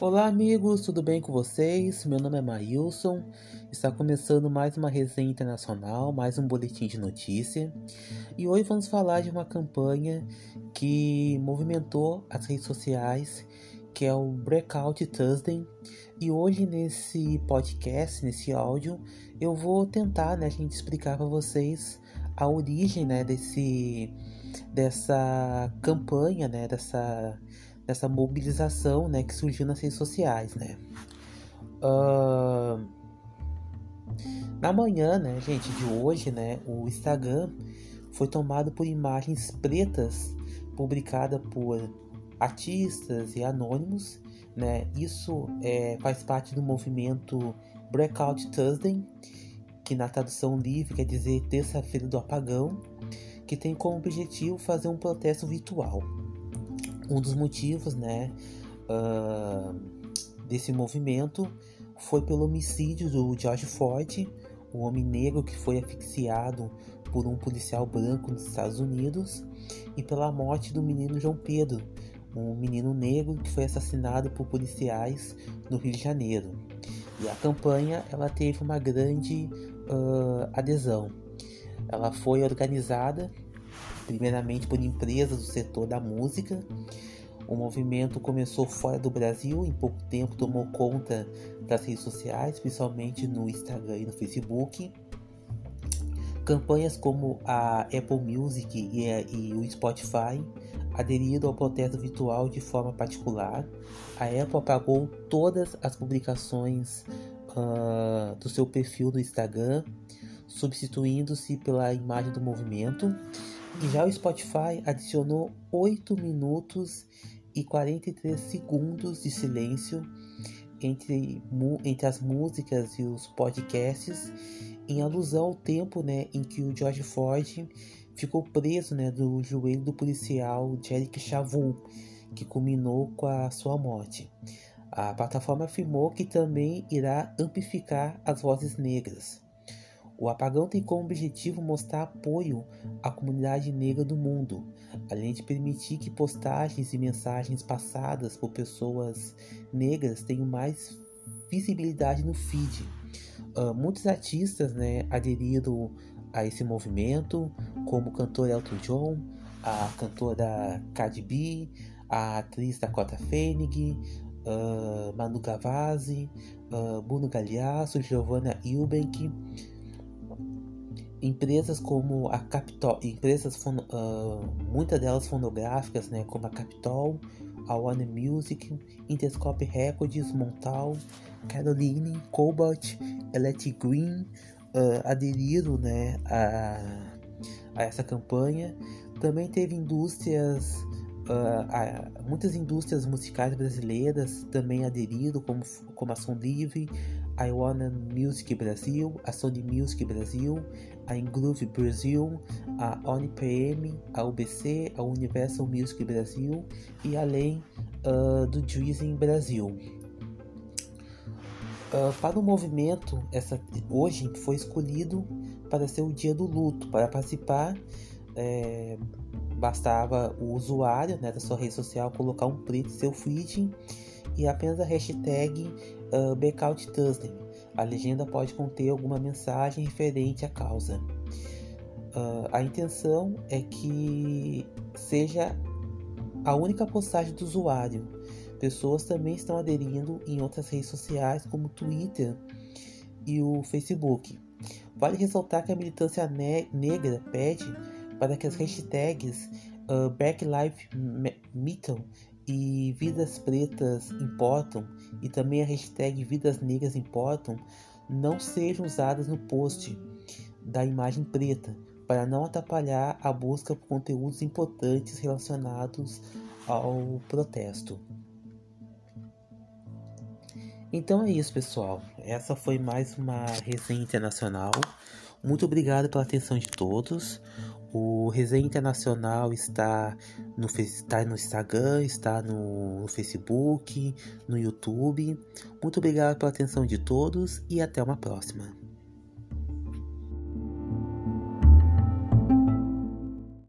Olá, amigos, tudo bem com vocês? Meu nome é Maílson. Está começando mais uma resenha internacional, mais um boletim de notícia. E hoje vamos falar de uma campanha que movimentou as redes sociais, que é o Breakout Thursday. E hoje nesse podcast, nesse áudio, eu vou tentar, né, a gente explicar para vocês a origem, né, desse dessa campanha, né, dessa dessa mobilização né, que surgiu nas redes sociais. Né? Uh, na manhã, né, gente, de hoje, né, o Instagram foi tomado por imagens pretas publicadas por artistas e anônimos. Né? Isso é, faz parte do movimento Breakout Thursday, que na tradução livre quer dizer terça-feira do apagão, que tem como objetivo fazer um protesto virtual um dos motivos, né, uh, desse movimento foi pelo homicídio do George Floyd, o homem negro que foi asfixiado por um policial branco nos Estados Unidos, e pela morte do menino João Pedro, um menino negro que foi assassinado por policiais no Rio de Janeiro. E a campanha ela teve uma grande uh, adesão. Ela foi organizada primeiramente por empresas do setor da música. O movimento começou fora do Brasil, em pouco tempo tomou conta das redes sociais, principalmente no Instagram e no Facebook. Campanhas como a Apple Music e, a, e o Spotify aderiram ao protesto virtual de forma particular. A Apple apagou todas as publicações uh, do seu perfil do Instagram, substituindo-se pela imagem do movimento. Já o Spotify adicionou 8 minutos e 43 segundos de silêncio entre, entre as músicas e os podcasts, em alusão ao tempo né, em que o George Floyd ficou preso né, do joelho do policial Jerick Chavon, que culminou com a sua morte. A plataforma afirmou que também irá amplificar as vozes negras. O apagão tem como objetivo mostrar apoio à comunidade negra do mundo, além de permitir que postagens e mensagens passadas por pessoas negras tenham mais visibilidade no feed. Uh, muitos artistas né, aderiram a esse movimento, como o cantor Elton John, a cantora Cardi B, a atriz Dakota Fanning, uh, Manu Gavazzi, uh, Bruno Galhaço, Giovanna Eubank, empresas como a Capitol, empresas uh, muitas delas fonográficas, né, como a Capitol, a Warner Music, Interscope Records, Montal, Caroline, Cobalt, Electric Green uh, aderiram né, a, a essa campanha. Também teve indústrias, uh, muitas indústrias musicais brasileiras também aderiram, como, como a Som Livre, Iwana Music Brasil, a Sony Music Brasil, a Ingroove Brasil, a ONPM, a UBC, a Universal Music Brasil e além uh, do Dreaming Brasil. Uh, para o movimento, essa, hoje foi escolhido para ser o dia do luto. Para participar, é, bastava o usuário né, da sua rede social colocar um print seu feed e apenas a hashtag uh, Blackout Thursday. A legenda pode conter alguma mensagem referente à causa. Uh, a intenção é que seja a única postagem do usuário. Pessoas também estão aderindo em outras redes sociais, como o Twitter e o Facebook. Vale ressaltar que a militância ne negra pede para que as hashtags uh, Black Lives Matter e Vidas Pretas Importam e também a hashtag Vidas Negras Importam não sejam usadas no post da imagem preta para não atrapalhar a busca por conteúdos importantes relacionados ao protesto. Então é isso, pessoal. Essa foi mais uma resenha internacional. Muito obrigado pela atenção de todos. O Resenha Internacional está no, está no Instagram, está no Facebook, no YouTube. Muito obrigado pela atenção de todos e até uma próxima.